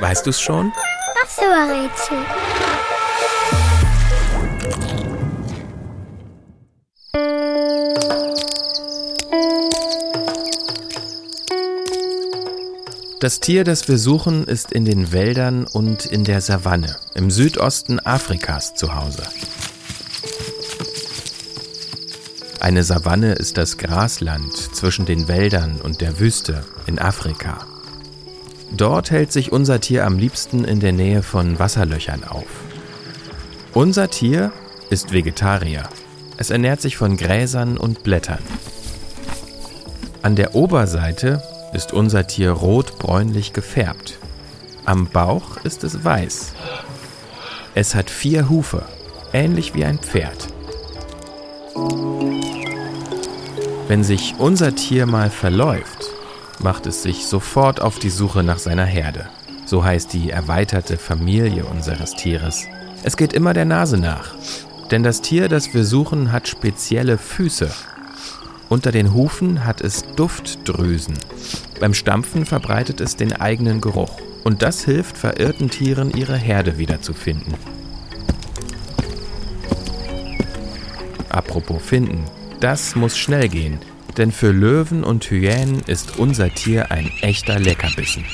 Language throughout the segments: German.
Weißt du's schon? Was für ein Rätsel? Das Tier, das wir suchen, ist in den Wäldern und in der Savanne im Südosten Afrikas zu Hause. Eine Savanne ist das Grasland zwischen den Wäldern und der Wüste in Afrika. Dort hält sich unser Tier am liebsten in der Nähe von Wasserlöchern auf. Unser Tier ist Vegetarier. Es ernährt sich von Gräsern und Blättern. An der Oberseite ist unser Tier rot-bräunlich gefärbt. Am Bauch ist es weiß. Es hat vier Hufe, ähnlich wie ein Pferd. Wenn sich unser Tier mal verläuft, macht es sich sofort auf die Suche nach seiner Herde. So heißt die erweiterte Familie unseres Tieres. Es geht immer der Nase nach. Denn das Tier, das wir suchen, hat spezielle Füße. Unter den Hufen hat es Duftdrüsen. Beim Stampfen verbreitet es den eigenen Geruch. Und das hilft verirrten Tieren, ihre Herde wiederzufinden. Apropos finden. Das muss schnell gehen, denn für Löwen und Hyänen ist unser Tier ein echter Leckerbissen.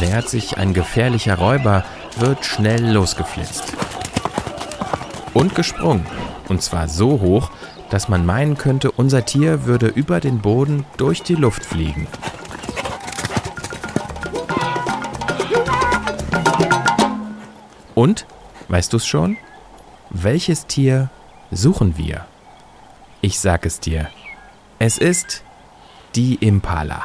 Nähert sich ein gefährlicher Räuber, wird schnell losgeflitzt. Und gesprungen. Und zwar so hoch, dass man meinen könnte, unser Tier würde über den Boden durch die Luft fliegen. Und, weißt du es schon? Welches Tier suchen wir? Ich sag es dir. Es ist die Impala.